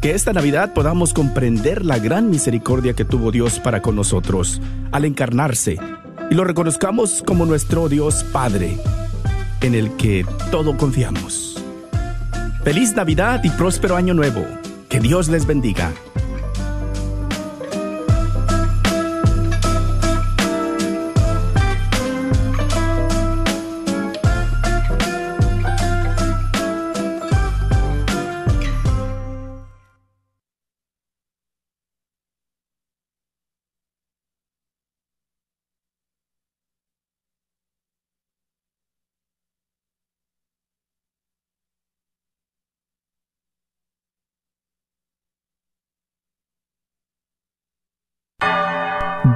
Que esta Navidad podamos comprender la gran misericordia que tuvo Dios para con nosotros al encarnarse y lo reconozcamos como nuestro Dios Padre, en el que todo confiamos. Feliz Navidad y próspero año nuevo. Que Dios les bendiga.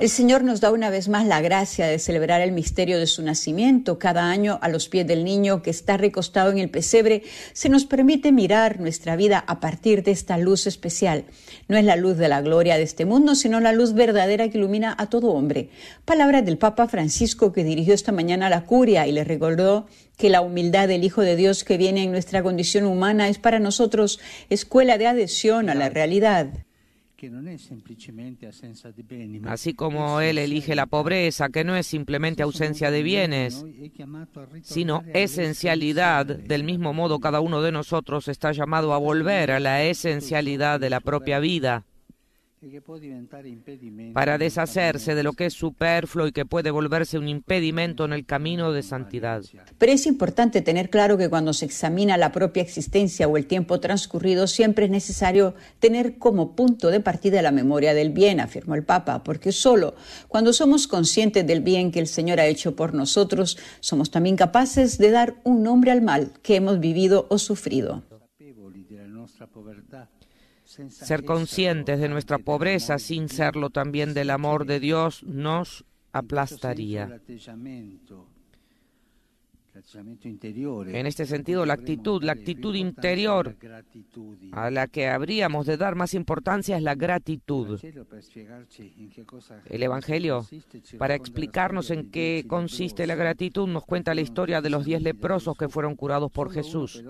El Señor nos da una vez más la gracia de celebrar el misterio de su nacimiento. Cada año, a los pies del niño que está recostado en el pesebre, se nos permite mirar nuestra vida a partir de esta luz especial. No es la luz de la gloria de este mundo, sino la luz verdadera que ilumina a todo hombre. Palabras del Papa Francisco que dirigió esta mañana a la curia y le recordó que la humildad del Hijo de Dios que viene en nuestra condición humana es para nosotros escuela de adhesión a la realidad. Así como Él elige la pobreza, que no es simplemente ausencia de bienes, sino esencialidad, del mismo modo cada uno de nosotros está llamado a volver a la esencialidad de la propia vida para deshacerse de lo que es superfluo y que puede volverse un impedimento en el camino de santidad. Pero es importante tener claro que cuando se examina la propia existencia o el tiempo transcurrido, siempre es necesario tener como punto de partida la memoria del bien, afirmó el Papa, porque solo cuando somos conscientes del bien que el Señor ha hecho por nosotros, somos también capaces de dar un nombre al mal que hemos vivido o sufrido. Ser conscientes de nuestra pobreza sin serlo también del amor de Dios nos aplastaría. En este sentido, la actitud, la actitud interior a la que habríamos de dar más importancia es la gratitud. El Evangelio, para explicarnos en qué consiste la gratitud, nos cuenta la historia de los diez leprosos que fueron curados por Jesús.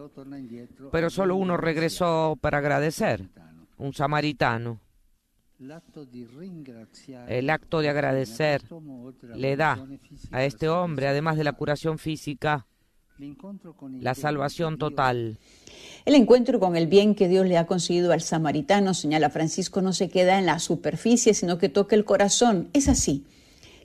Pero solo uno regresó para agradecer un samaritano. El acto de agradecer le da a este hombre, además de la curación física, la salvación total. El encuentro con el bien que Dios le ha concedido al samaritano, señala Francisco, no se queda en la superficie, sino que toca el corazón. Es así.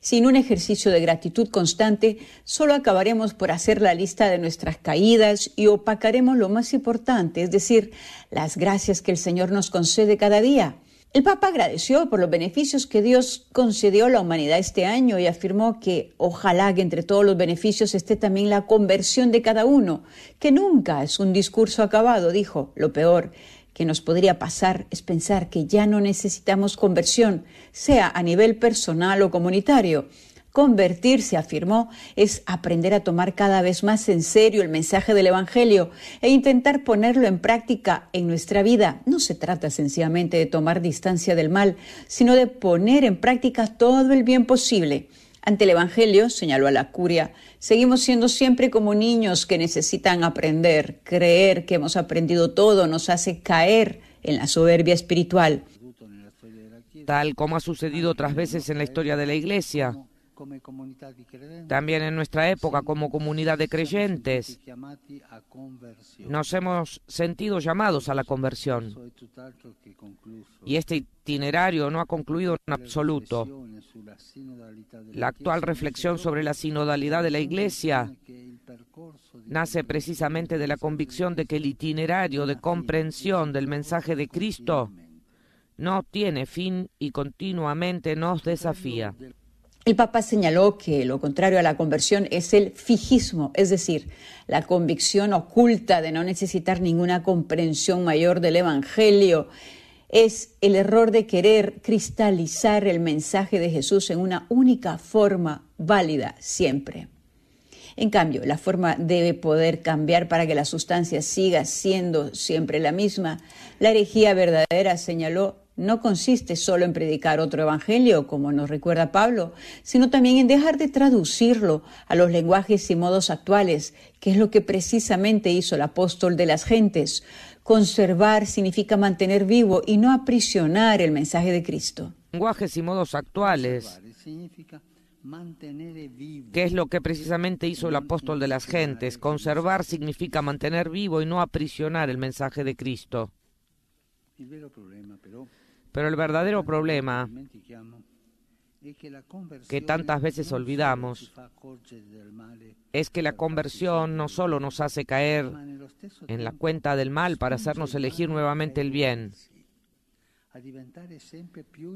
Sin un ejercicio de gratitud constante, solo acabaremos por hacer la lista de nuestras caídas y opacaremos lo más importante, es decir, las gracias que el Señor nos concede cada día. El Papa agradeció por los beneficios que Dios concedió a la humanidad este año y afirmó que ojalá que entre todos los beneficios esté también la conversión de cada uno, que nunca es un discurso acabado, dijo. Lo peor que nos podría pasar es pensar que ya no necesitamos conversión, sea a nivel personal o comunitario. Convertirse, afirmó, es aprender a tomar cada vez más en serio el mensaje del Evangelio e intentar ponerlo en práctica en nuestra vida. No se trata sencillamente de tomar distancia del mal, sino de poner en práctica todo el bien posible. Ante el Evangelio, señaló a la curia, seguimos siendo siempre como niños que necesitan aprender. Creer que hemos aprendido todo nos hace caer en la soberbia espiritual. Tal como ha sucedido otras veces en la historia de la Iglesia. También en nuestra época, como comunidad de creyentes, nos hemos sentido llamados a la conversión. Y este itinerario no ha concluido en absoluto. La actual reflexión sobre la sinodalidad de la Iglesia nace precisamente de la convicción de que el itinerario de comprensión del mensaje de Cristo no tiene fin y continuamente nos desafía. El Papa señaló que lo contrario a la conversión es el fijismo, es decir, la convicción oculta de no necesitar ninguna comprensión mayor del Evangelio. Es el error de querer cristalizar el mensaje de Jesús en una única forma válida siempre. En cambio, la forma debe poder cambiar para que la sustancia siga siendo siempre la misma. La herejía verdadera, señaló, no consiste solo en predicar otro evangelio, como nos recuerda Pablo, sino también en dejar de traducirlo a los lenguajes y modos actuales, que es lo que precisamente hizo el apóstol de las gentes. Conservar significa mantener vivo y no aprisionar el mensaje de Cristo. Lenguajes y modos actuales. ¿Qué es lo que precisamente hizo el apóstol de las gentes? Conservar significa mantener vivo y no aprisionar el mensaje de Cristo. Pero el verdadero problema que tantas veces olvidamos es que la conversión no solo nos hace caer en la cuenta del mal para hacernos elegir nuevamente el bien,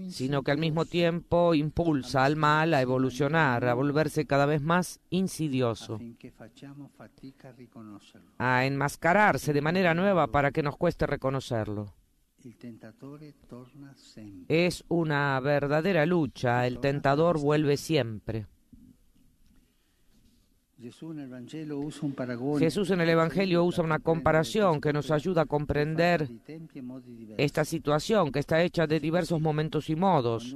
sino que al mismo tiempo impulsa al mal a evolucionar, a volverse cada vez más insidioso, a enmascararse de manera nueva para que nos cueste reconocerlo. Es una verdadera lucha, el tentador vuelve siempre. Jesús en el Evangelio usa una comparación que nos ayuda a comprender esta situación que está hecha de diversos momentos y modos.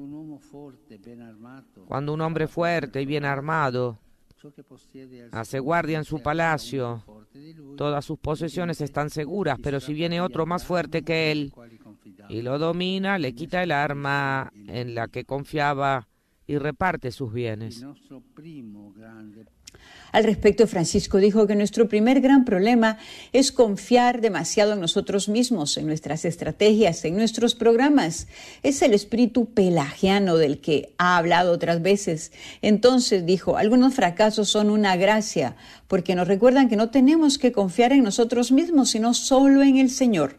Cuando un hombre fuerte y bien armado hace guardia en su palacio, todas sus posesiones están seguras, pero si viene otro más fuerte que él y lo domina, le quita el arma en la que confiaba y reparte sus bienes. Al respecto, Francisco dijo que nuestro primer gran problema es confiar demasiado en nosotros mismos, en nuestras estrategias, en nuestros programas. Es el espíritu pelagiano del que ha hablado otras veces. Entonces dijo, algunos fracasos son una gracia, porque nos recuerdan que no tenemos que confiar en nosotros mismos, sino solo en el Señor.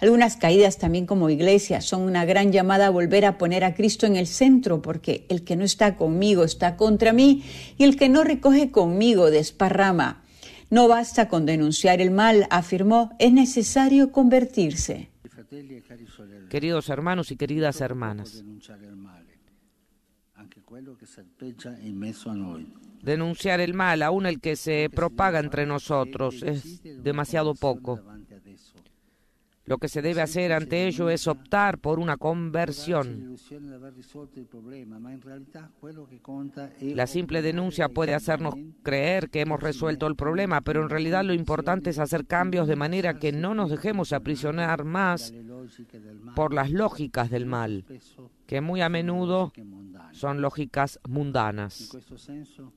Algunas caídas también como iglesia son una gran llamada a volver a poner a Cristo en el centro, porque el que no está conmigo está contra mí y el que no recoge conmigo desparrama. No basta con denunciar el mal, afirmó, es necesario convertirse. Queridos hermanos y queridas hermanas, denunciar el mal, aun el que se propaga entre nosotros, es demasiado poco. Lo que se debe hacer ante ello es optar por una conversión. La simple denuncia puede hacernos creer que hemos resuelto el problema, pero en realidad lo importante es hacer cambios de manera que no nos dejemos aprisionar más por las lógicas del mal, que muy a menudo son lógicas mundanas.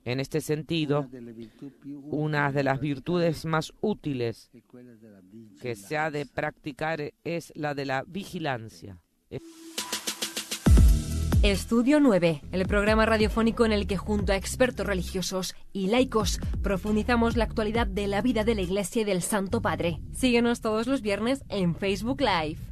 En este sentido, una de las virtudes más útiles que se ha de practicar es la de la vigilancia. Estudio 9, el programa radiofónico en el que junto a expertos religiosos y laicos profundizamos la actualidad de la vida de la Iglesia y del Santo Padre. Síguenos todos los viernes en Facebook Live.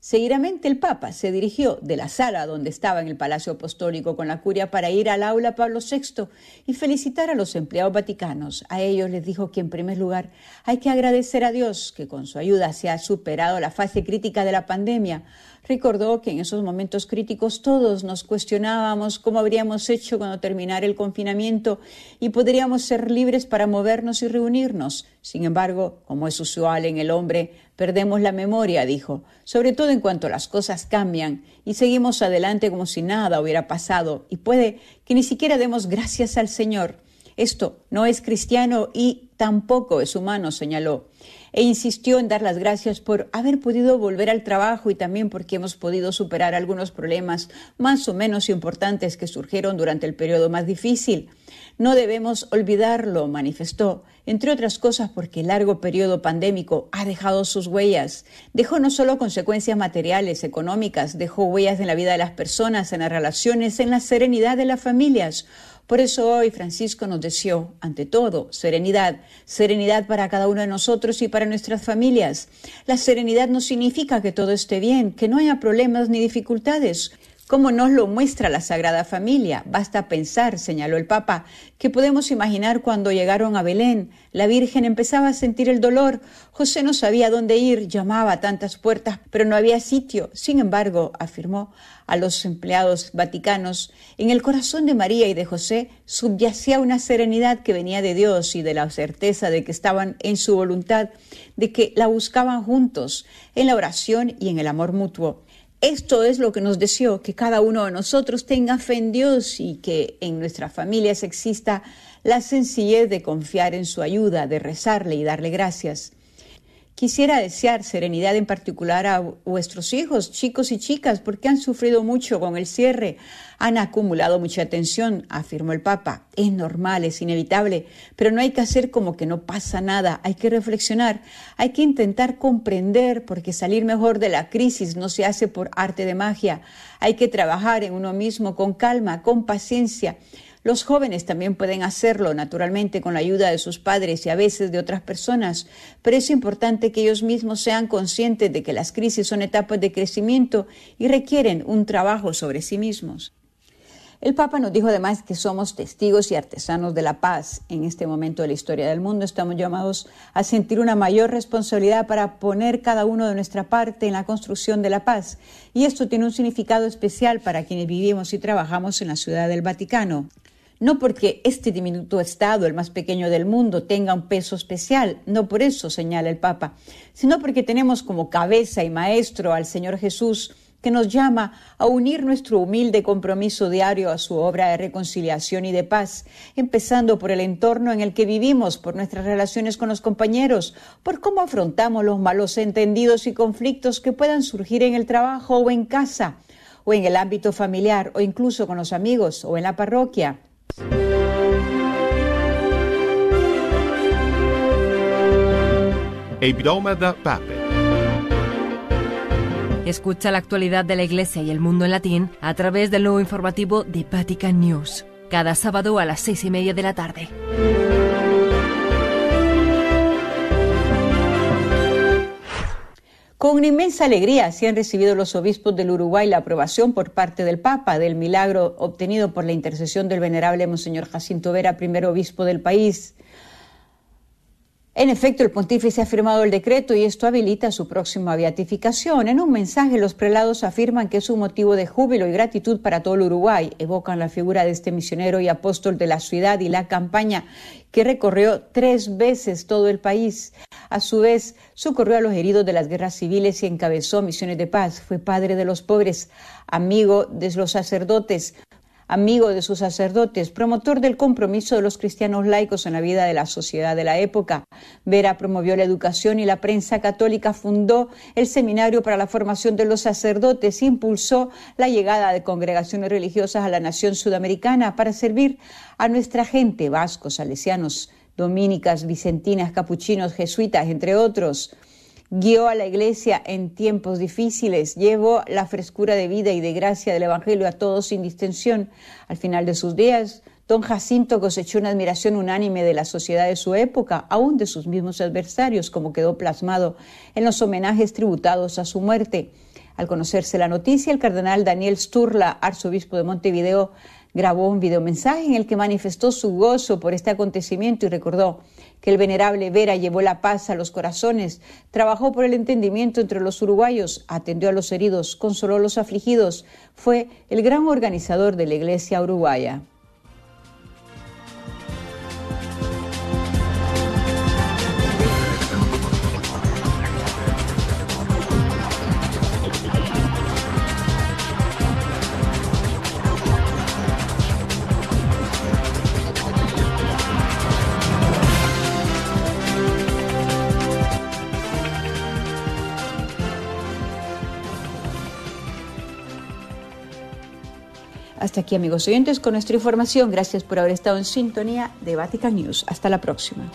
Seguidamente el Papa se dirigió de la sala donde estaba en el Palacio Apostólico con la curia para ir al aula Pablo VI y felicitar a los empleados vaticanos. A ellos les dijo que en primer lugar hay que agradecer a Dios que con su ayuda se ha superado la fase crítica de la pandemia. Recordó que en esos momentos críticos todos nos cuestionábamos cómo habríamos hecho cuando terminara el confinamiento y podríamos ser libres para movernos y reunirnos. Sin embargo, como es usual en el hombre, perdemos la memoria, dijo, sobre todo en cuanto las cosas cambian y seguimos adelante como si nada hubiera pasado y puede que ni siquiera demos gracias al Señor. Esto no es cristiano y tampoco es humano, señaló e insistió en dar las gracias por haber podido volver al trabajo y también porque hemos podido superar algunos problemas más o menos importantes que surgieron durante el periodo más difícil. No debemos olvidarlo, manifestó, entre otras cosas porque el largo periodo pandémico ha dejado sus huellas. Dejó no solo consecuencias materiales, económicas, dejó huellas en la vida de las personas, en las relaciones, en la serenidad de las familias. Por eso hoy Francisco nos deseó, ante todo, serenidad, serenidad para cada uno de nosotros y para nuestras familias. La serenidad no significa que todo esté bien, que no haya problemas ni dificultades. Como nos lo muestra la Sagrada Familia. Basta pensar, señaló el Papa, que podemos imaginar cuando llegaron a Belén. La Virgen empezaba a sentir el dolor. José no sabía dónde ir, llamaba a tantas puertas, pero no había sitio. Sin embargo, afirmó a los empleados vaticanos, en el corazón de María y de José subyacía una serenidad que venía de Dios y de la certeza de que estaban en su voluntad, de que la buscaban juntos, en la oración y en el amor mutuo. Esto es lo que nos deseó, que cada uno de nosotros tenga fe en Dios y que en nuestras familias exista la sencillez de confiar en su ayuda, de rezarle y darle gracias. Quisiera desear serenidad en particular a vuestros hijos, chicos y chicas, porque han sufrido mucho con el cierre, han acumulado mucha tensión, afirmó el Papa. Es normal, es inevitable, pero no hay que hacer como que no pasa nada, hay que reflexionar, hay que intentar comprender, porque salir mejor de la crisis no se hace por arte de magia, hay que trabajar en uno mismo con calma, con paciencia los jóvenes también pueden hacerlo, naturalmente, con la ayuda de sus padres y a veces de otras personas, pero es importante que ellos mismos sean conscientes de que las crisis son etapas de crecimiento y requieren un trabajo sobre sí mismos. El Papa nos dijo además que somos testigos y artesanos de la paz. En este momento de la historia del mundo estamos llamados a sentir una mayor responsabilidad para poner cada uno de nuestra parte en la construcción de la paz. Y esto tiene un significado especial para quienes vivimos y trabajamos en la Ciudad del Vaticano. No porque este diminuto Estado, el más pequeño del mundo, tenga un peso especial, no por eso señala el Papa, sino porque tenemos como cabeza y maestro al Señor Jesús, que nos llama a unir nuestro humilde compromiso diario a su obra de reconciliación y de paz, empezando por el entorno en el que vivimos, por nuestras relaciones con los compañeros, por cómo afrontamos los malos entendidos y conflictos que puedan surgir en el trabajo o en casa, o en el ámbito familiar, o incluso con los amigos, o en la parroquia. Escucha la actualidad de la Iglesia y el mundo en latín a través del nuevo informativo de Vatican News, cada sábado a las seis y media de la tarde. Con inmensa alegría se han recibido los obispos del Uruguay la aprobación por parte del Papa del milagro obtenido por la intercesión del venerable Monseñor Jacinto Vera, primer obispo del país. En efecto, el pontífice ha firmado el decreto y esto habilita su próxima beatificación. En un mensaje, los prelados afirman que es un motivo de júbilo y gratitud para todo el Uruguay. Evocan la figura de este misionero y apóstol de la ciudad y la campaña que recorrió tres veces todo el país. A su vez, socorrió a los heridos de las guerras civiles y encabezó misiones de paz. Fue padre de los pobres, amigo de los sacerdotes, amigo de sus sacerdotes, promotor del compromiso de los cristianos laicos en la vida de la sociedad de la época. Vera promovió la educación y la prensa católica fundó el Seminario para la Formación de los Sacerdotes, impulsó la llegada de congregaciones religiosas a la nación sudamericana para servir a nuestra gente, vascos, salesianos, dominicas, vicentinas, capuchinos, jesuitas, entre otros guió a la iglesia en tiempos difíciles, llevó la frescura de vida y de gracia del Evangelio a todos sin distinción. Al final de sus días, don Jacinto cosechó una admiración unánime de la sociedad de su época, aún de sus mismos adversarios, como quedó plasmado en los homenajes tributados a su muerte. Al conocerse la noticia, el cardenal Daniel Sturla, arzobispo de Montevideo, grabó un videomensaje en el que manifestó su gozo por este acontecimiento y recordó que el venerable Vera llevó la paz a los corazones, trabajó por el entendimiento entre los uruguayos, atendió a los heridos, consoló a los afligidos, fue el gran organizador de la Iglesia uruguaya. Hasta aquí, amigos oyentes, con nuestra información. Gracias por haber estado en sintonía de Vatican News. Hasta la próxima.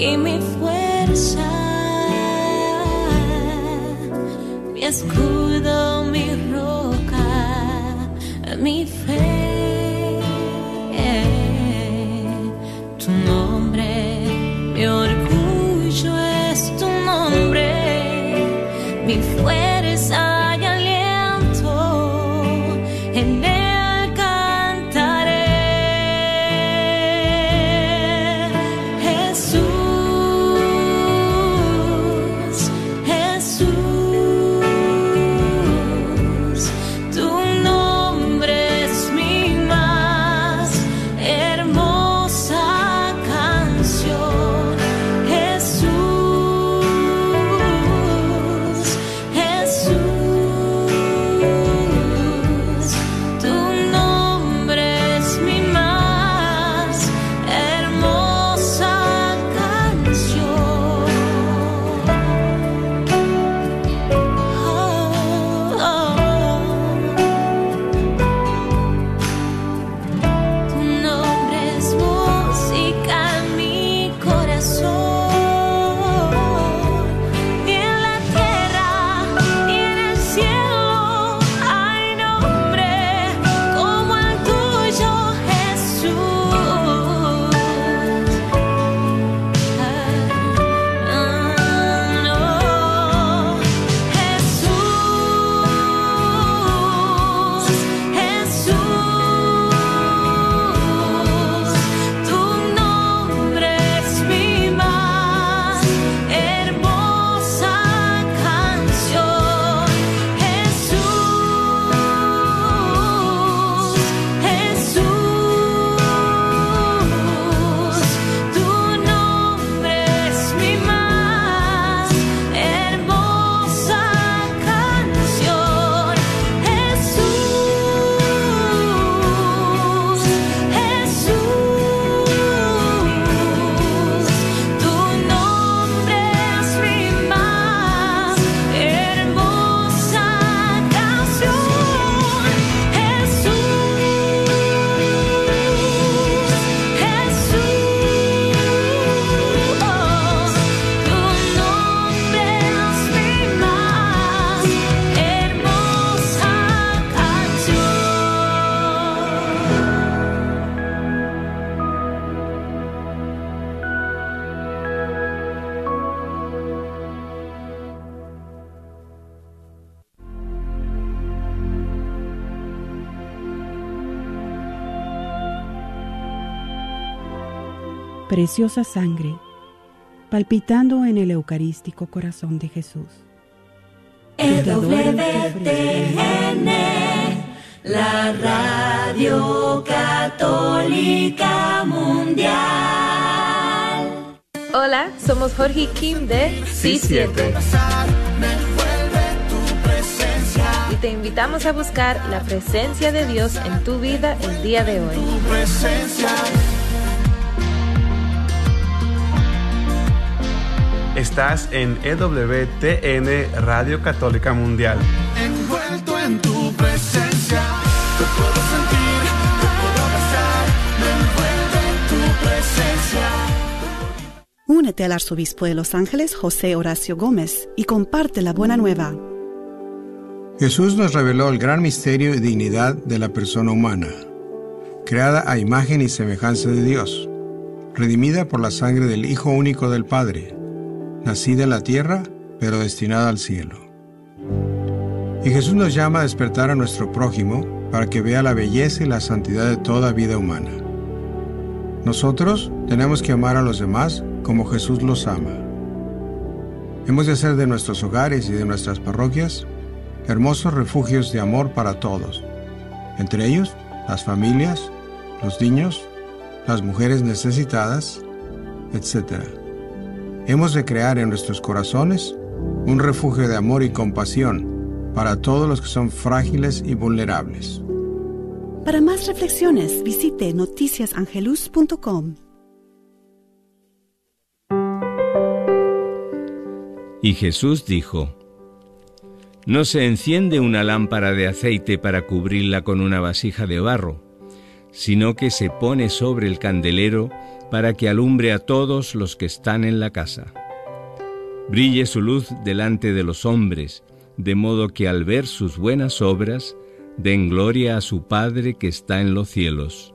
Y mi fuerza, mi escudo, mi roca, mi fe. Preciosa sangre, palpitando en el eucarístico corazón de Jesús. EWTN, la radio católica mundial. Hola, somos Jorge y Kim de Sí Siete. Y te invitamos a buscar la presencia de Dios en tu vida el día de hoy. Estás en EWTN Radio Católica Mundial. Envuelto en tu presencia, te puedo sentir, te puedo abrazar, me envuelve en tu presencia. Únete al arzobispo de Los Ángeles, José Horacio Gómez, y comparte la buena nueva. Jesús nos reveló el gran misterio y dignidad de la persona humana, creada a imagen y semejanza de Dios, redimida por la sangre del Hijo único del Padre, nacida en la tierra, pero destinada al cielo. Y Jesús nos llama a despertar a nuestro prójimo para que vea la belleza y la santidad de toda vida humana. Nosotros tenemos que amar a los demás como Jesús los ama. Hemos de hacer de nuestros hogares y de nuestras parroquias hermosos refugios de amor para todos, entre ellos las familias, los niños, las mujeres necesitadas, etc. Hemos de crear en nuestros corazones un refugio de amor y compasión para todos los que son frágiles y vulnerables. Para más reflexiones, visite noticiasangelus.com. Y Jesús dijo, No se enciende una lámpara de aceite para cubrirla con una vasija de barro, sino que se pone sobre el candelero para que alumbre a todos los que están en la casa. Brille su luz delante de los hombres, de modo que al ver sus buenas obras, den gloria a su Padre que está en los cielos.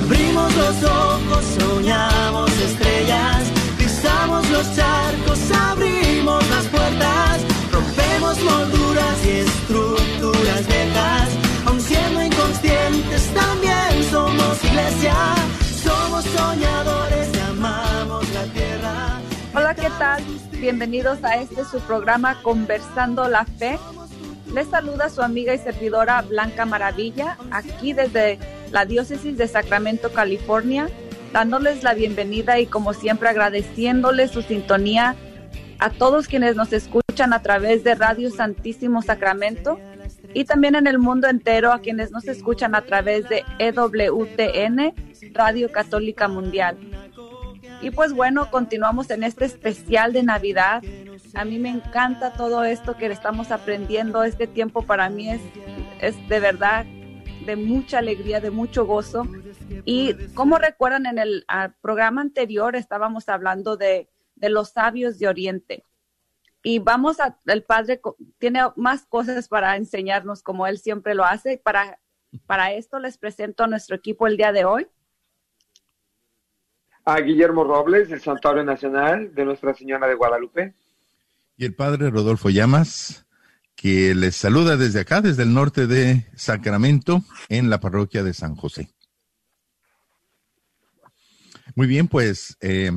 Abrimos los ojos, soñamos estrellas, pisamos los charcos, abrimos las puertas, rompemos molduras y estructuras viejas, aun siendo inconscientes también somos iglesia, somos soñadores amamos la tierra. Hola, ¿qué tal? Bienvenidos a este su programa Conversando la Fe. Les saluda su amiga y servidora Blanca Maravilla, aquí desde la Diócesis de Sacramento, California, dándoles la bienvenida y como siempre agradeciéndoles su sintonía a todos quienes nos escuchan a través de Radio Santísimo Sacramento y también en el mundo entero a quienes nos escuchan a través de EWTN, Radio Católica Mundial. Y pues bueno, continuamos en este especial de Navidad. A mí me encanta todo esto que estamos aprendiendo. Este tiempo para mí es, es de verdad de mucha alegría, de mucho gozo. Y como recuerdan, en el programa anterior estábamos hablando de, de los sabios de Oriente. Y vamos a, el Padre tiene más cosas para enseñarnos como él siempre lo hace. Para, para esto les presento a nuestro equipo el día de hoy. A Guillermo Robles, del Santuario Nacional de Nuestra Señora de Guadalupe. Y el Padre Rodolfo Llamas, que les saluda desde acá, desde el norte de Sacramento, en la parroquia de San José. Muy bien, pues eh,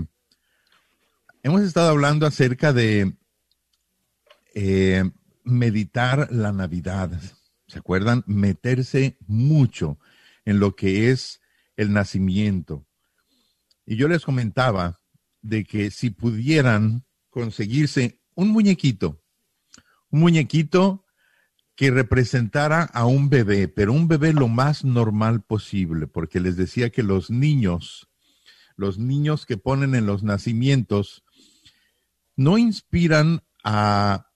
hemos estado hablando acerca de eh, meditar la Navidad. ¿Se acuerdan? Meterse mucho en lo que es el nacimiento. Y yo les comentaba de que si pudieran conseguirse un muñequito, un muñequito que representara a un bebé, pero un bebé lo más normal posible, porque les decía que los niños, los niños que ponen en los nacimientos, no inspiran a,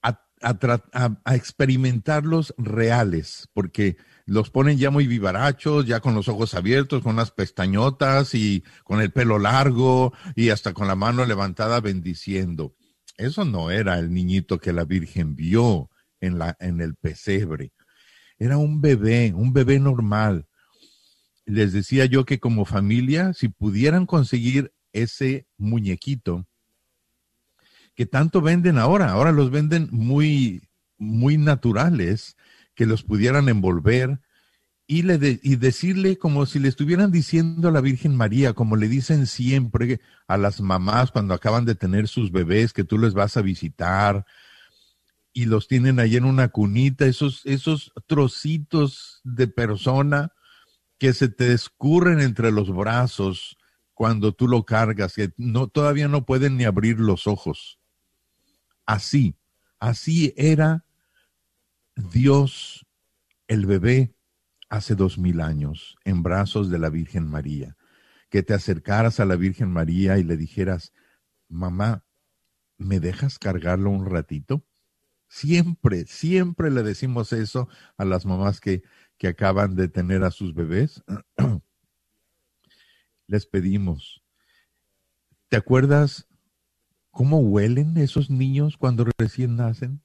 a, a, experimentarlos reales, porque los ponen ya muy vivarachos, ya con los ojos abiertos, con las pestañotas y con el pelo largo y hasta con la mano levantada bendiciendo. Eso no era el niñito que la Virgen vio en, la, en el pesebre. Era un bebé, un bebé normal. Les decía yo que como familia, si pudieran conseguir ese muñequito, que tanto venden ahora, ahora los venden muy, muy naturales, que los pudieran envolver y, le de, y decirle como si le estuvieran diciendo a la Virgen María, como le dicen siempre a las mamás cuando acaban de tener sus bebés, que tú les vas a visitar y los tienen ahí en una cunita, esos, esos trocitos de persona que se te escurren entre los brazos cuando tú lo cargas, que no, todavía no pueden ni abrir los ojos. Así, así era Dios, el bebé, hace dos mil años, en brazos de la Virgen María. Que te acercaras a la Virgen María y le dijeras, mamá, ¿me dejas cargarlo un ratito? Siempre, siempre le decimos eso a las mamás que, que acaban de tener a sus bebés. Les pedimos, ¿te acuerdas cómo huelen esos niños cuando recién nacen?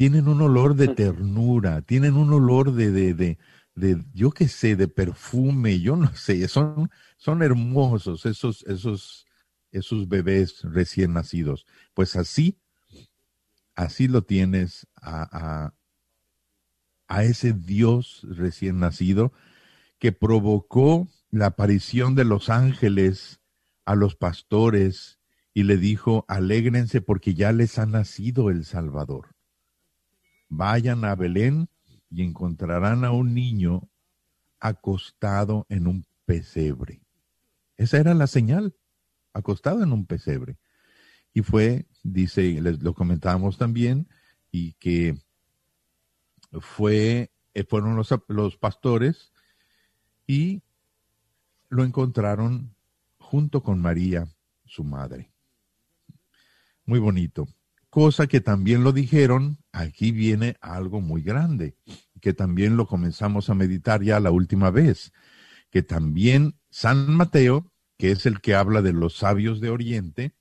Tienen un olor de ternura, tienen un olor de, de, de, de yo qué sé, de perfume, yo no sé, son, son hermosos esos, esos, esos bebés recién nacidos. Pues así, así lo tienes a, a, a ese Dios recién nacido que provocó la aparición de los ángeles a los pastores y le dijo, alégrense porque ya les ha nacido el Salvador. Vayan a Belén y encontrarán a un niño acostado en un pesebre. Esa era la señal, acostado en un pesebre. Y fue, dice, les lo comentábamos también, y que fue, eh, fueron los, los pastores y lo encontraron junto con María, su madre. Muy bonito. Cosa que también lo dijeron, aquí viene algo muy grande, que también lo comenzamos a meditar ya la última vez, que también San Mateo, que es el que habla de los sabios de Oriente,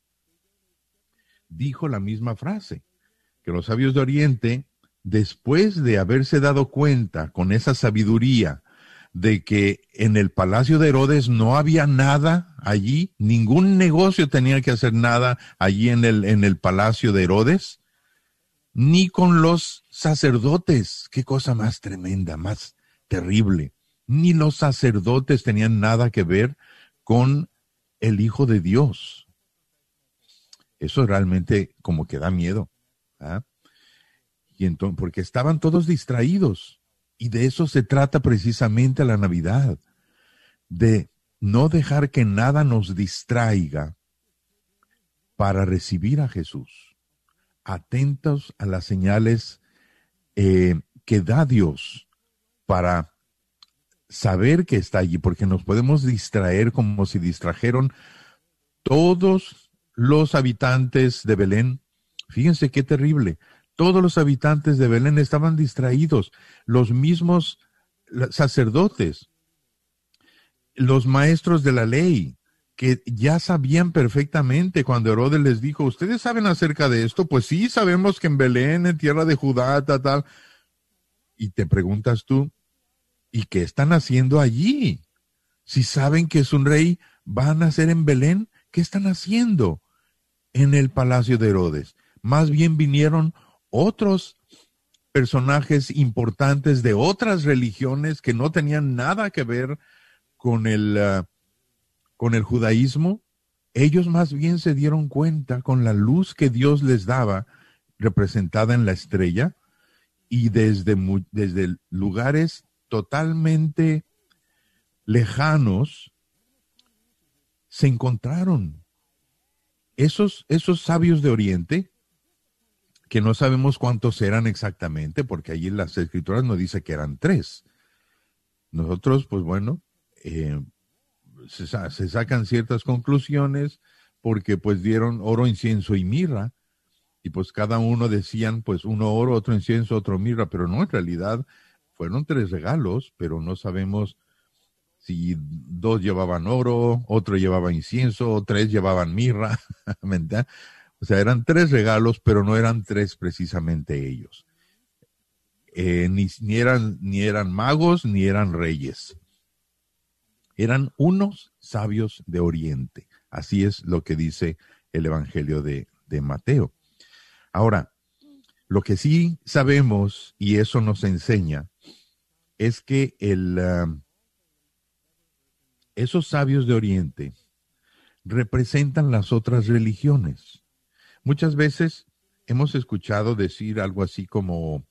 dijo la misma frase, que los sabios de Oriente, después de haberse dado cuenta con esa sabiduría de que en el palacio de Herodes no había nada allí, ningún negocio tenía que hacer nada allí en el, en el palacio de Herodes, ni con los sacerdotes, qué cosa más tremenda, más terrible, ni los sacerdotes tenían nada que ver con el Hijo de Dios. Eso realmente como que da miedo. ¿ah? Y entonces, porque estaban todos distraídos y de eso se trata precisamente la Navidad, de no dejar que nada nos distraiga para recibir a Jesús. Atentos a las señales eh, que da Dios para saber que está allí, porque nos podemos distraer como si distrajeron todos los habitantes de Belén. Fíjense qué terrible. Todos los habitantes de Belén estaban distraídos, los mismos sacerdotes, los maestros de la ley, que ya sabían perfectamente cuando Herodes les dijo, ¿ustedes saben acerca de esto? Pues sí, sabemos que en Belén, en tierra de Judá, tal. Y te preguntas tú, ¿y qué están haciendo allí? Si saben que es un rey, va a nacer en Belén, ¿qué están haciendo en el palacio de Herodes? Más bien vinieron otros personajes importantes de otras religiones que no tenían nada que ver con el, uh, con el judaísmo, ellos más bien se dieron cuenta con la luz que Dios les daba, representada en la estrella, y desde, desde lugares totalmente lejanos, se encontraron esos, esos sabios de Oriente que no sabemos cuántos eran exactamente, porque allí las escrituras nos dice que eran tres. Nosotros, pues bueno, eh, se, sacan ciertas conclusiones porque pues dieron oro, incienso y mirra, y pues cada uno decían pues uno oro, otro incienso, otro mirra, pero no, en realidad fueron tres regalos, pero no sabemos si dos llevaban oro, otro llevaba incienso, tres llevaban mirra. O sea, eran tres regalos, pero no eran tres precisamente ellos. Eh, ni, eran, ni eran magos, ni eran reyes. Eran unos sabios de Oriente. Así es lo que dice el Evangelio de, Mateo. Ahora, lo que sí sabemos, y eso nos enseña, es que uh, esos sabios de Oriente representan las otras religiones. Muchas veces hemos escuchado decir algo así como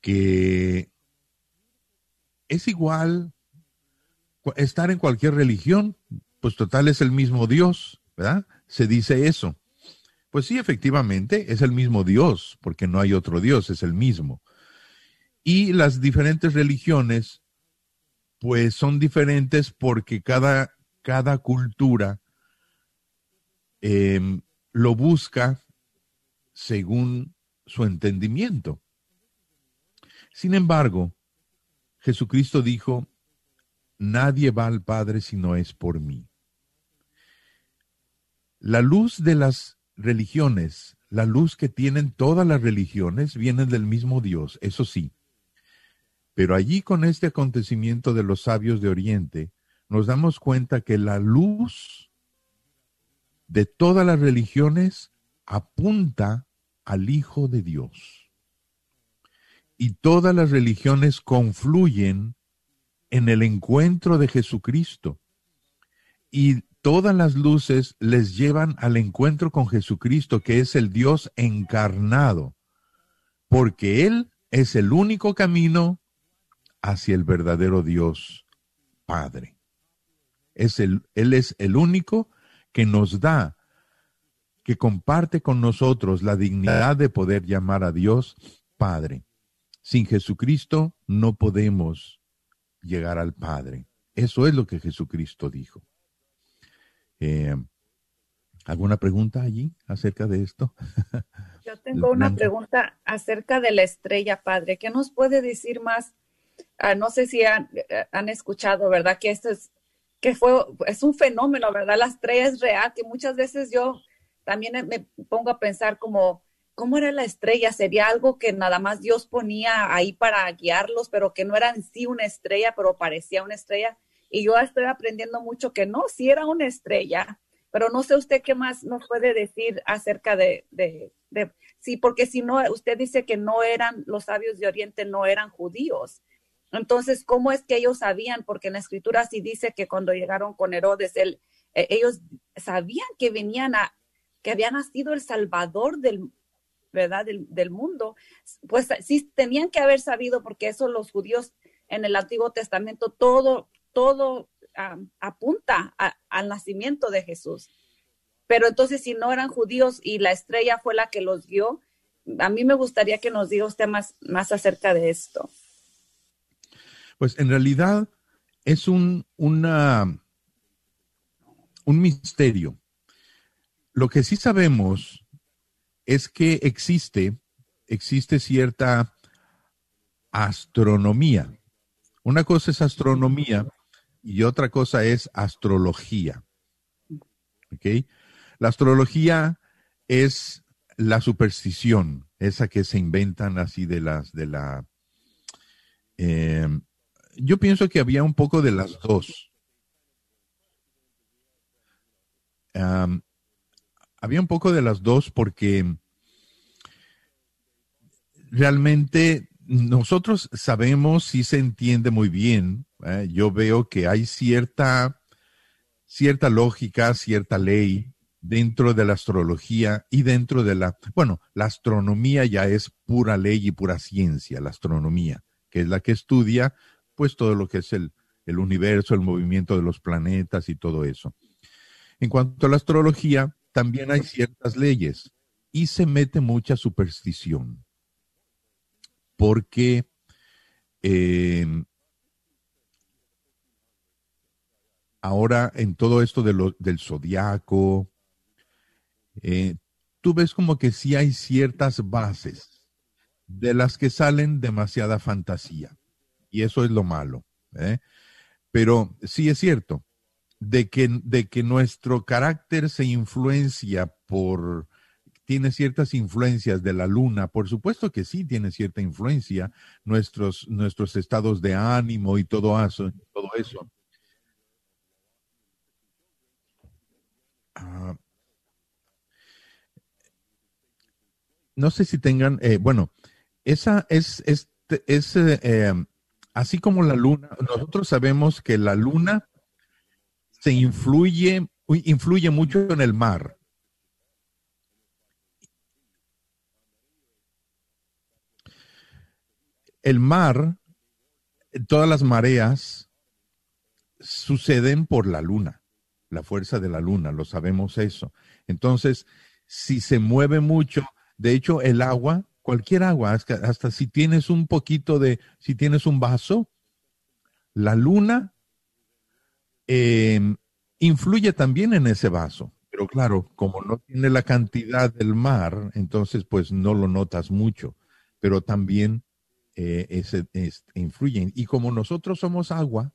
que es igual estar en cualquier religión, pues total es el mismo Dios, ¿verdad? Se dice eso. Pues sí, efectivamente, es el mismo Dios, porque no hay otro Dios, es el mismo. Y las diferentes religiones, pues son diferentes porque cada, cada cultura eh, lo busca según su entendimiento. Sin embargo, Jesucristo dijo, nadie va al Padre si no es por mí. La luz de las religiones, la luz que tienen todas las religiones, viene del mismo Dios, eso sí. Pero allí con este acontecimiento de los sabios de Oriente, nos damos cuenta que la luz de todas las religiones apunta al Hijo de Dios. Y todas las religiones confluyen en el encuentro de Jesucristo. Y todas las luces les llevan al encuentro con Jesucristo, que es el Dios encarnado, porque Él es el único camino hacia el verdadero Dios Padre. Es el, él es el único que nos da, que comparte con nosotros la dignidad de poder llamar a Dios Padre. Sin Jesucristo no podemos llegar al Padre. Eso es lo que Jesucristo dijo. Eh, ¿Alguna pregunta allí acerca de esto? Yo tengo una pregunta acerca de la estrella, Padre. ¿Qué nos puede decir más? Ah, no sé si han, eh, han, escuchado, ¿verdad? Que esto es, que fue, es un fenómeno, ¿verdad? La estrella es real, que muchas veces yo también me pongo a pensar como, ¿cómo era la estrella? ¿Sería algo que nada más Dios ponía ahí para guiarlos, pero que no era en sí una estrella, pero parecía una estrella? Y yo estoy aprendiendo mucho que no, sí era una estrella, pero no sé usted qué más nos puede decir acerca de, de, de sí, porque si no, usted dice que no eran, los sabios de Oriente no eran judíos. Entonces, ¿cómo es que ellos sabían? Porque en la escritura sí dice que cuando llegaron con Herodes, él, eh, ellos sabían que venían a, que había nacido el Salvador del, ¿verdad? Del, mundo. Pues sí tenían que haber sabido, porque eso los judíos en el Antiguo Testamento, todo, todo apunta al nacimiento de Jesús. Pero entonces, si no eran judíos y la estrella fue la que los guió, a mí me gustaría que nos diga usted más, más acerca de esto. Pues en realidad es un, una, un misterio. Lo que sí sabemos es que existe, existe cierta astronomía. Una cosa es astronomía y otra cosa es astrología. ¿Ok? La astrología es la superstición, esa que se inventan así de las, de la, eh, yo pienso que había un poco de las dos. Había un poco de las dos porque realmente nosotros sabemos si se entiende muy bien. ¿eh? yo veo que hay cierta, cierta lógica, cierta ley dentro de la astrología y dentro de la, bueno, la astronomía ya es pura ley y pura ciencia, la astronomía, que es la que estudia pues todo lo que es el, el universo, el movimiento de los planetas y todo eso. En cuanto a la astrología, también hay ciertas leyes y se mete mucha superstición. Porque em, ahora en todo esto del zodiaco, eh, tú ves como que sí hay ciertas bases de las que salen demasiada fantasía y eso es lo malo. ¿eh? Pero sí es cierto, de que, de que nuestro carácter se influencia por, tiene ciertas influencias de la luna, por supuesto que sí tiene cierta influencia, nuestros, nuestros estados de ánimo y todo eso. Todo eso. Ah, no sé si tengan, eh, bueno, esa es, es, es eh, así como la luna, nosotros sabemos que la luna se influye, influye mucho en el mar. El mar, todas las mareas suceden por la luna, la fuerza de la luna, lo sabemos eso. Entonces, si se mueve mucho, de hecho el agua cualquier agua, hasta, si tienes un poquito de, si tienes un vaso, la luna em, influye también en ese vaso. Pero claro, como no tiene la cantidad del mar, entonces pues no lo notas mucho, pero también eh, ese, influyen. Y como nosotros somos agua,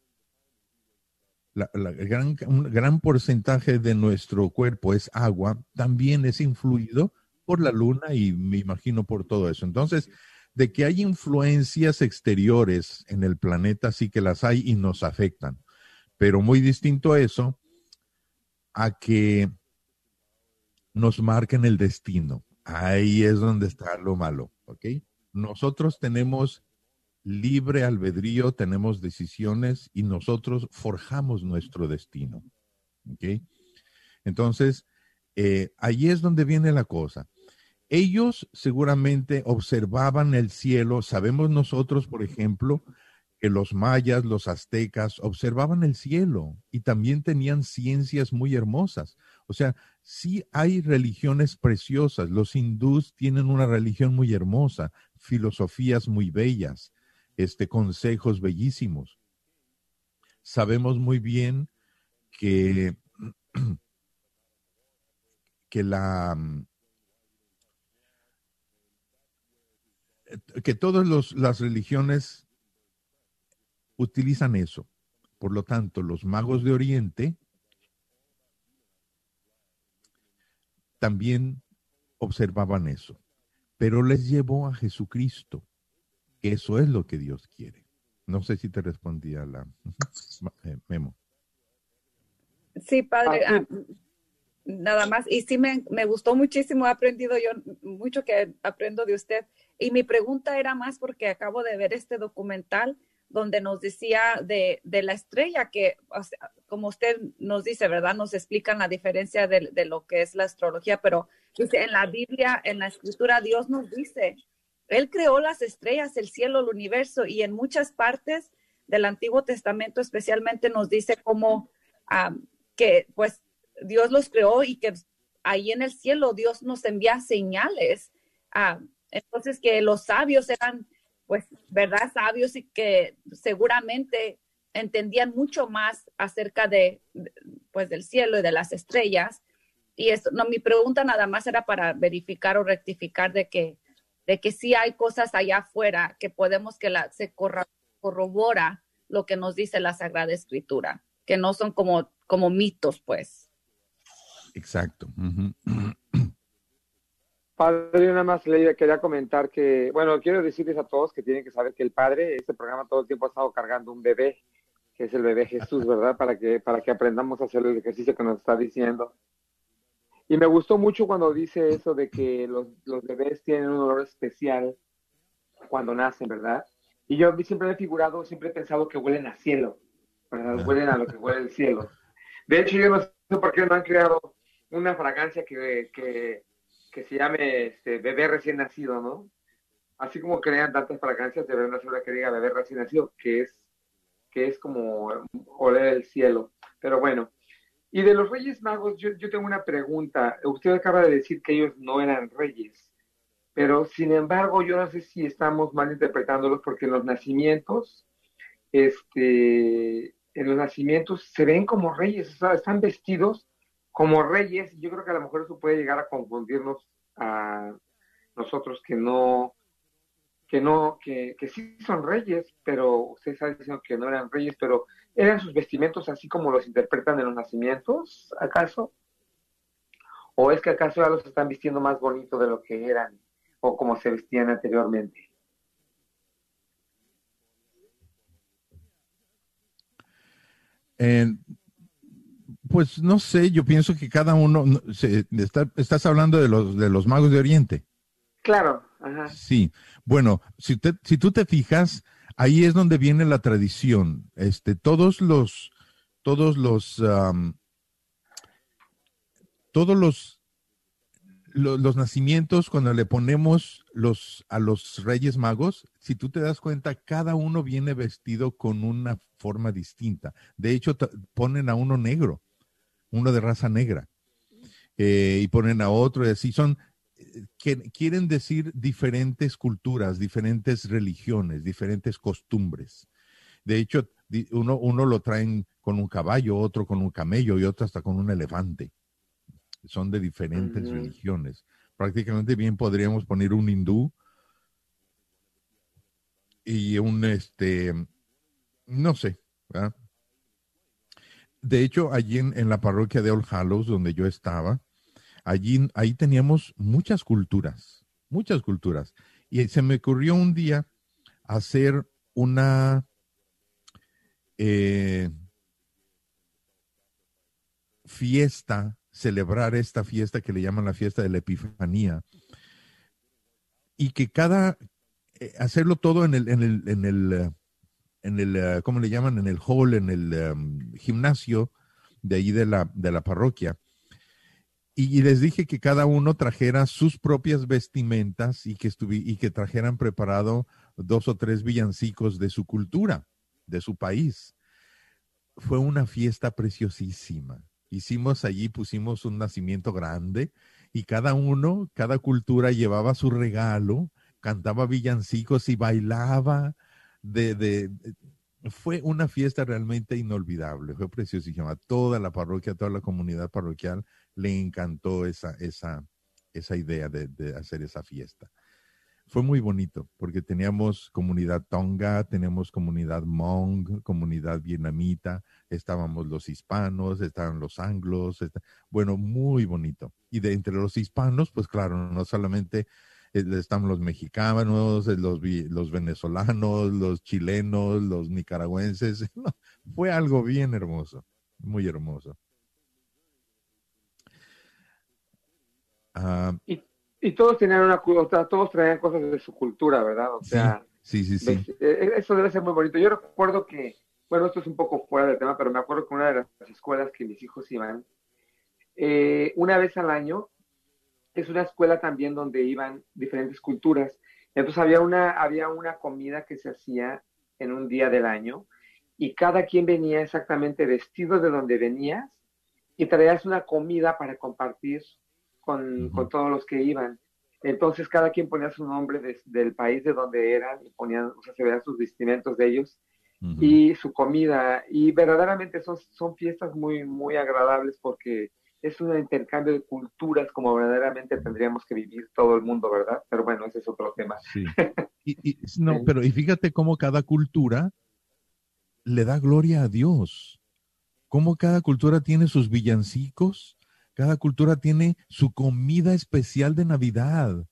la, gran, un gran porcentaje de nuestro cuerpo es agua, también es influido por la luna y me imagino por todo eso. Entonces, de que hay influencias exteriores en el planeta, sí que las hay y nos afectan. Pero muy distinto a eso, a que nos marquen el destino. Ahí es donde está lo malo, ¿ok? Nosotros tenemos libre albedrío, tenemos decisiones y nosotros forjamos nuestro destino, ¿ok? Entonces, eh, ahí es donde viene la cosa. Ellos seguramente observaban el cielo. Sabemos nosotros, por ejemplo, que los mayas, los aztecas observaban el cielo y también tenían ciencias muy hermosas. O sea, sí hay religiones preciosas. Los hindús tienen una religión muy hermosa, filosofías muy bellas, este consejos bellísimos. Sabemos muy bien que que la que todas las religiones utilizan eso. Por lo tanto, los magos de Oriente también observaban eso, pero les llevó a Jesucristo. Eso es lo que Dios quiere. No sé si te respondía la eh, Memo. Sí, padre. Ah, nada más. Y sí me, me, gustó muchísimo. He aprendido yo mucho que aprendo de usted. Y mi pregunta era más porque acabo de ver este documental donde nos decía de, la estrella, que como usted nos dice, ¿verdad? Nos explican la diferencia de, lo que es la astrología, pero dice, en la Biblia, en la escritura, Dios nos dice, Él creó las estrellas, el cielo, el universo, y en muchas partes del Antiguo Testamento especialmente nos dice cómo que pues Dios los creó y que ahí en el cielo Dios nos envía señales. Entonces, que los sabios eran, pues, ¿verdad? Sabios y que seguramente entendían mucho más acerca de, pues, del cielo y de las estrellas. Y esto, no, mi pregunta nada más era para verificar o rectificar de que, de que sí hay cosas allá afuera que podemos que la, se corrobora lo que nos dice la Sagrada Escritura, que no son como, como mitos, pues. Exacto. Padre, nada más le quería comentar que, bueno, quiero decirles a todos que tienen que saber que el Padre, este programa todo el tiempo ha estado cargando un bebé, que es el bebé Jesús, ¿verdad? Para que, para que aprendamos a hacer el ejercicio que nos está diciendo. Y me gustó mucho cuando dice eso de que los, los bebés tienen un olor especial cuando nacen, ¿verdad? Y yo siempre me he figurado, siempre he pensado que huelen a cielo, ¿verdad? Huelen a lo que huele el cielo. De hecho, yo no sé por qué no han creado una fragancia que, que que se llame este, bebé recién nacido, ¿no? Así como crean tantas fragancias, hacer una que diga bebé recién nacido, que es, que es como oler el cielo. Pero bueno, y de los Reyes Magos, yo, yo tengo una pregunta. Usted acaba de decir que ellos no eran reyes, pero sin embargo, yo no sé si estamos mal interpretándolos porque en los nacimientos, este, en los nacimientos se ven como reyes, o sea, están vestidos como reyes, yo creo que a lo mejor eso puede llegar a confundirnos a nosotros que no, que no, que, que sí son reyes, pero usted está diciendo que no eran reyes, pero ¿eran sus vestimentos así como los interpretan en los nacimientos, acaso? ¿O es que acaso ya los están vistiendo más bonito de lo que eran o como se vestían anteriormente? Pues no sé, yo pienso que cada uno, se, estás hablando de los, de los magos de Oriente. Claro, ajá. Sí, bueno, si, te, si tú te fijas, ahí es donde viene la tradición. Este, todos los, todos los, todos los, los, los, nacimientos, cuando le ponemos los, a los reyes magos, si tú te das cuenta, cada uno viene vestido con una forma distinta. De hecho, ponen a uno negro uno de raza negra, eh, y ponen a otro y así son, que, quieren decir diferentes culturas, diferentes religiones, diferentes costumbres. De hecho, uno, uno lo traen con un caballo, otro con un camello y otro hasta con un elefante. son de diferentes religiones. Prácticamente bien podríamos poner un hindú y un, este, no sé, ¿verdad? De hecho, allí en, la parroquia de All Hallows, donde yo estaba, allí, ahí teníamos muchas culturas, muchas culturas. Y se me ocurrió un día hacer una eh, fiesta, celebrar esta fiesta que le llaman la fiesta de la Epifanía, y que cada, eh, hacerlo todo en el, en el, en el, eh, en el, eh, ¿cómo le llaman? En el hall, en el em, gimnasio de ahí de la, de la parroquia. Y, les dije que cada uno trajera sus propias vestimentas y que, y que trajeran preparado dos o tres villancicos de su cultura, de su país. Fue una fiesta preciosísima. Hicimos allí, pusimos un nacimiento grande y cada uno, cada cultura llevaba su regalo, cantaba villancicos y bailaba. De, fue una fiesta realmente inolvidable, fue preciosísima. Toda la parroquia, toda la comunidad parroquial le encantó esa, esa, esa idea de, hacer esa fiesta. Fue muy bonito porque teníamos comunidad tonga, teníamos comunidad Hmong, comunidad vietnamita, estábamos los hispanos, estaban los anglos, está- bueno, muy bonito. Y de entre los hispanos, pues claro, no solamente están los mexicanos, eh, los, los venezolanos, los chilenos, los nicaragüenses. no, fue algo bien hermoso, muy hermoso. Ah, Y, y todos tenían una todos traían cosas de su cultura, ¿verdad? O sea, sí, sí, sí. eh, eso debe ser muy bonito. Yo recuerdo que, bueno, esto es un poco fuera del tema, pero me acuerdo que una de las escuelas que mis hijos iban, eh, una vez al año, es una escuela también donde iban diferentes culturas. Entonces había una, había una comida que se hacía en un día del año y cada quien venía exactamente vestido de donde venías y traías una comida para compartir con, con todos los que iban. Entonces cada quien ponía su nombre de- del país de donde eran y ponían, o sea, se veían sus vestimentos de ellos y su comida. Y verdaderamente son, son fiestas muy, muy agradables porque es un intercambio de culturas como verdaderamente tendríamos que vivir todo el mundo, ¿verdad? Pero bueno, ese es otro tema. Sí. Y, y- no, pero y fíjate cómo cada cultura le da gloria a Dios. Cómo cada cultura tiene sus villancicos, cada cultura tiene su comida especial de Navidad.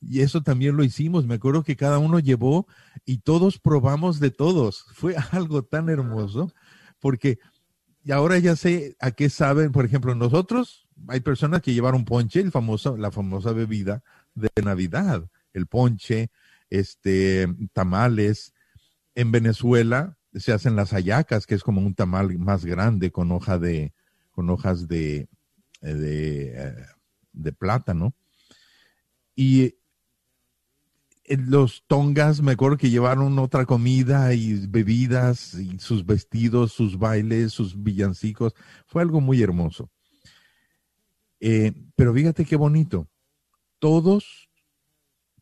Y eso también lo hicimos. Me acuerdo que cada uno llevó y todos probamos de todos. Fue algo tan hermoso porque y ahora ya sé a qué saben. Por ejemplo, nosotros hay personas que llevaron ponche, el famoso, la famosa bebida de Navidad, el ponche, este, tamales. En Venezuela se hacen las hallacas, que es como un tamal más grande con hoja de, con hojas de, eh, de, eh, de plátano. Y los tongas, me acuerdo que llevaron otra comida y bebidas y sus vestidos, sus bailes, sus villancicos. Fue algo muy hermoso. Eh, pero fíjate qué bonito. Todos,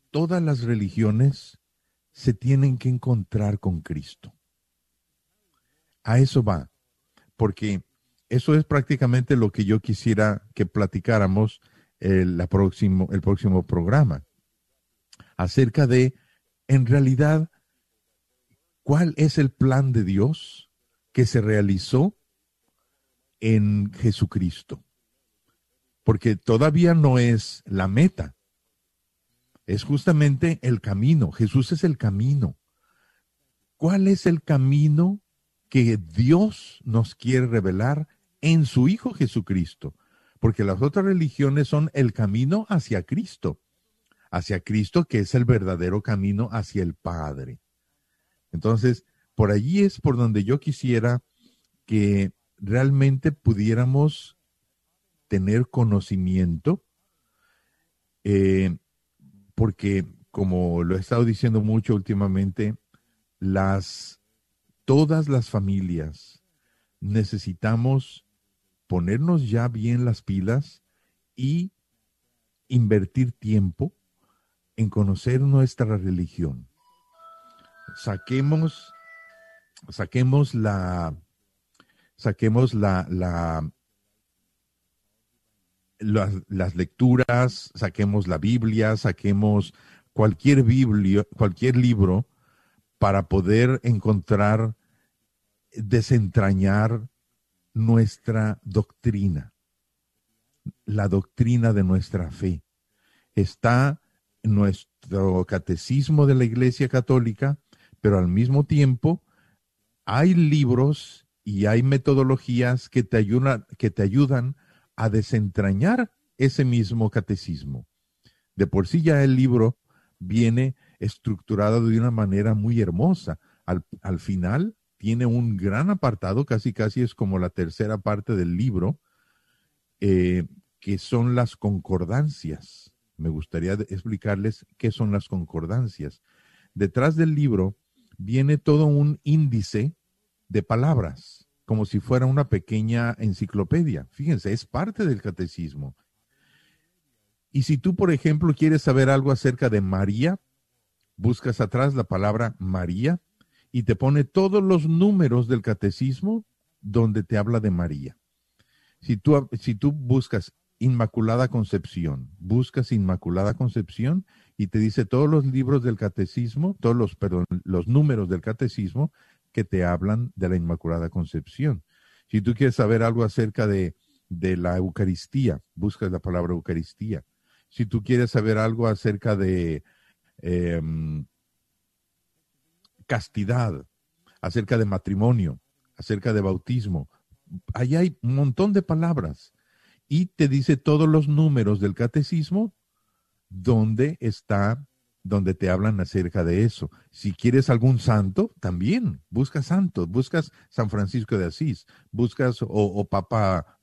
todas las religiones se tienen que encontrar con Cristo. A eso va, porque eso es prácticamente lo que yo quisiera que platicáramos el, la próximo, el próximo programa, acerca de, en realidad, cuál es el plan de Dios que se realizó en Jesucristo. Porque todavía no es la meta, es justamente el camino. Jesús es el camino. ¿Cuál es el camino que Dios nos quiere revelar en su Hijo Jesucristo? Porque las otras religiones son el camino hacia Cristo, hacia Cristo que es el verdadero camino hacia el Padre. Entonces, por allí es por donde yo quisiera que realmente pudiéramos tener conocimiento, eh, porque como lo he estado diciendo mucho últimamente, las todas las familias necesitamos ponernos ya bien las pilas y invertir tiempo en conocer nuestra religión. Saquemos, saquemos la, saquemos la, la, las, las lecturas, saquemos la Biblia, saquemos cualquier Biblia, cualquier libro para poder encontrar, desentrañar nuestra doctrina, la doctrina de nuestra fe. Está nuestro catecismo de la Iglesia Católica, pero al mismo tiempo hay libros y hay metodologías que te ayudan, que te ayudan a desentrañar ese mismo catecismo. De por sí ya el libro viene estructurado de una manera muy hermosa. Al, al, final tiene un gran apartado, casi casi es como la tercera parte del libro, eh, que son las concordancias. Me gustaría explicarles qué son las concordancias. Detrás del libro viene todo un índice de palabras, como si fuera una pequeña enciclopedia. Fíjense, es parte del catecismo. Y si tú, por ejemplo, quieres saber algo acerca de María, buscas atrás la palabra María y te pone todos los números del catecismo donde te habla de María. Si tú, si tú buscas Inmaculada Concepción, buscas Inmaculada Concepción y te dice todos los libros del catecismo, todos los, perdón, los números del catecismo que te hablan de la Inmaculada Concepción. Si tú quieres saber algo acerca de, de la Eucaristía, buscas la palabra Eucaristía. Si tú quieres saber algo acerca de eh, castidad, acerca de matrimonio, acerca de bautismo, ahí hay un montón de palabras y te dice todos los números del catecismo donde está, donde te hablan acerca de eso. Si quieres algún santo, también buscas santos, buscas San Francisco de Asís, buscas o, Papa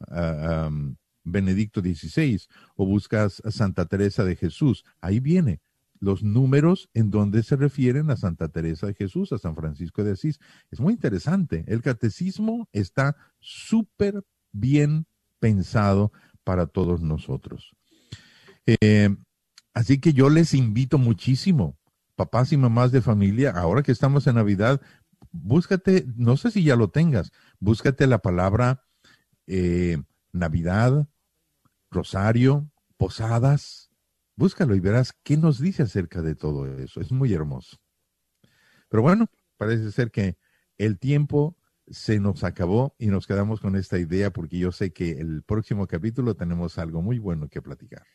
um, Benedicto XVI o buscas Santa Teresa de Jesús, ahí viene los números en donde se refieren a Santa Teresa de Jesús, a San Francisco de Asís. Es muy interesante. El catecismo está súper bien pensado para todos nosotros. Eh, así que yo les invito muchísimo, papás y mamás de familia, ahora que estamos en Navidad, búscate, no sé si ya lo tengas, búscate la palabra eh, Navidad, rosario, posadas. Búscalo y verás qué nos dice acerca de todo eso. Es muy hermoso. Pero bueno, parece ser que el tiempo se nos acabó y nos quedamos con esta idea porque yo sé que el próximo capítulo tenemos algo muy bueno que platicar.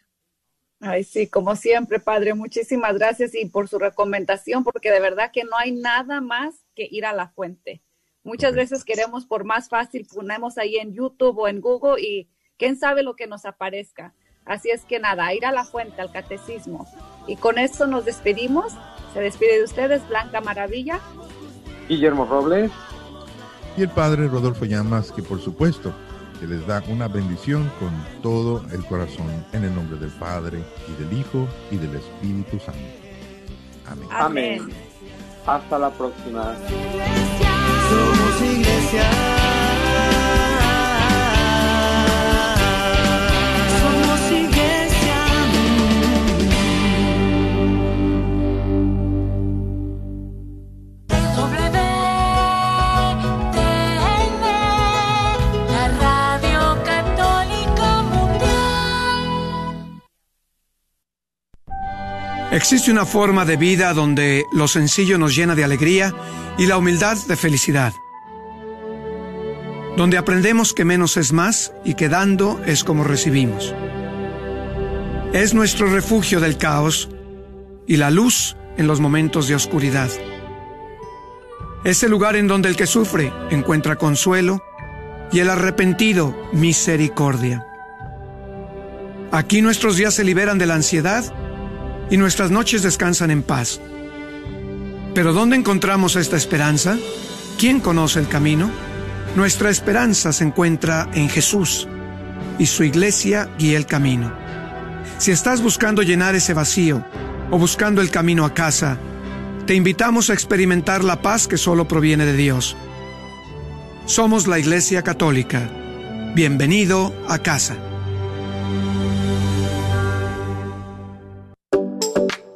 Ay, sí, como siempre, padre, muchísimas gracias y por su recomendación, porque de verdad que no hay nada más que ir a la fuente. Muchas veces queremos por más fácil, ponemos ahí en YouTube o en Google y quién sabe lo que nos aparezca. Así es que nada, ir a la fuente, al catecismo. Y con esto nos despedimos. Se despide de ustedes Blanca Maravilla. Guillermo Robles. Y el Padre Rodolfo Llamas, que por supuesto que les da una bendición con todo el corazón en el nombre del Padre y del Hijo y del Espíritu Santo. Amén. Amén. Hasta la próxima. Somos iglesia. Existe una forma de vida donde lo sencillo nos llena de alegría y la humildad de felicidad. Donde aprendemos que menos es más y que dando es como recibimos. Es nuestro refugio del caos y la luz en los momentos de oscuridad. Es el lugar en donde el que sufre encuentra consuelo y el arrepentido misericordia. Aquí nuestros días se liberan de la ansiedad y nuestras noches descansan en paz. Pero ¿dónde encontramos esta esperanza? ¿Quién conoce el camino? Nuestra esperanza se encuentra en Jesús y su iglesia guía el camino. Si estás buscando llenar ese vacío o buscando el camino a casa, te invitamos a experimentar la paz que solo proviene de Dios. Somos la Iglesia Católica. Bienvenido a casa.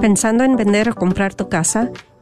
¿Pensando en vender o comprar tu casa?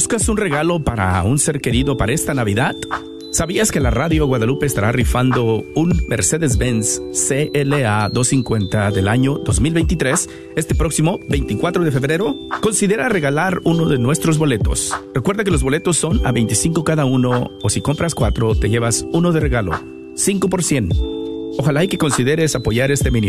¿Buscas un regalo para un ser querido para esta Navidad? ¿Sabías que la Radio Guadalupe estará rifando un Mercedes-Benz CLA 250 del año 2023 este próximo 24 de febrero? Considera regalar uno de nuestros boletos. Recuerda que los boletos son a 25 cada uno o si compras cuatro te llevas uno de regalo. 5 por 100. Ojalá y que consideres apoyar este mini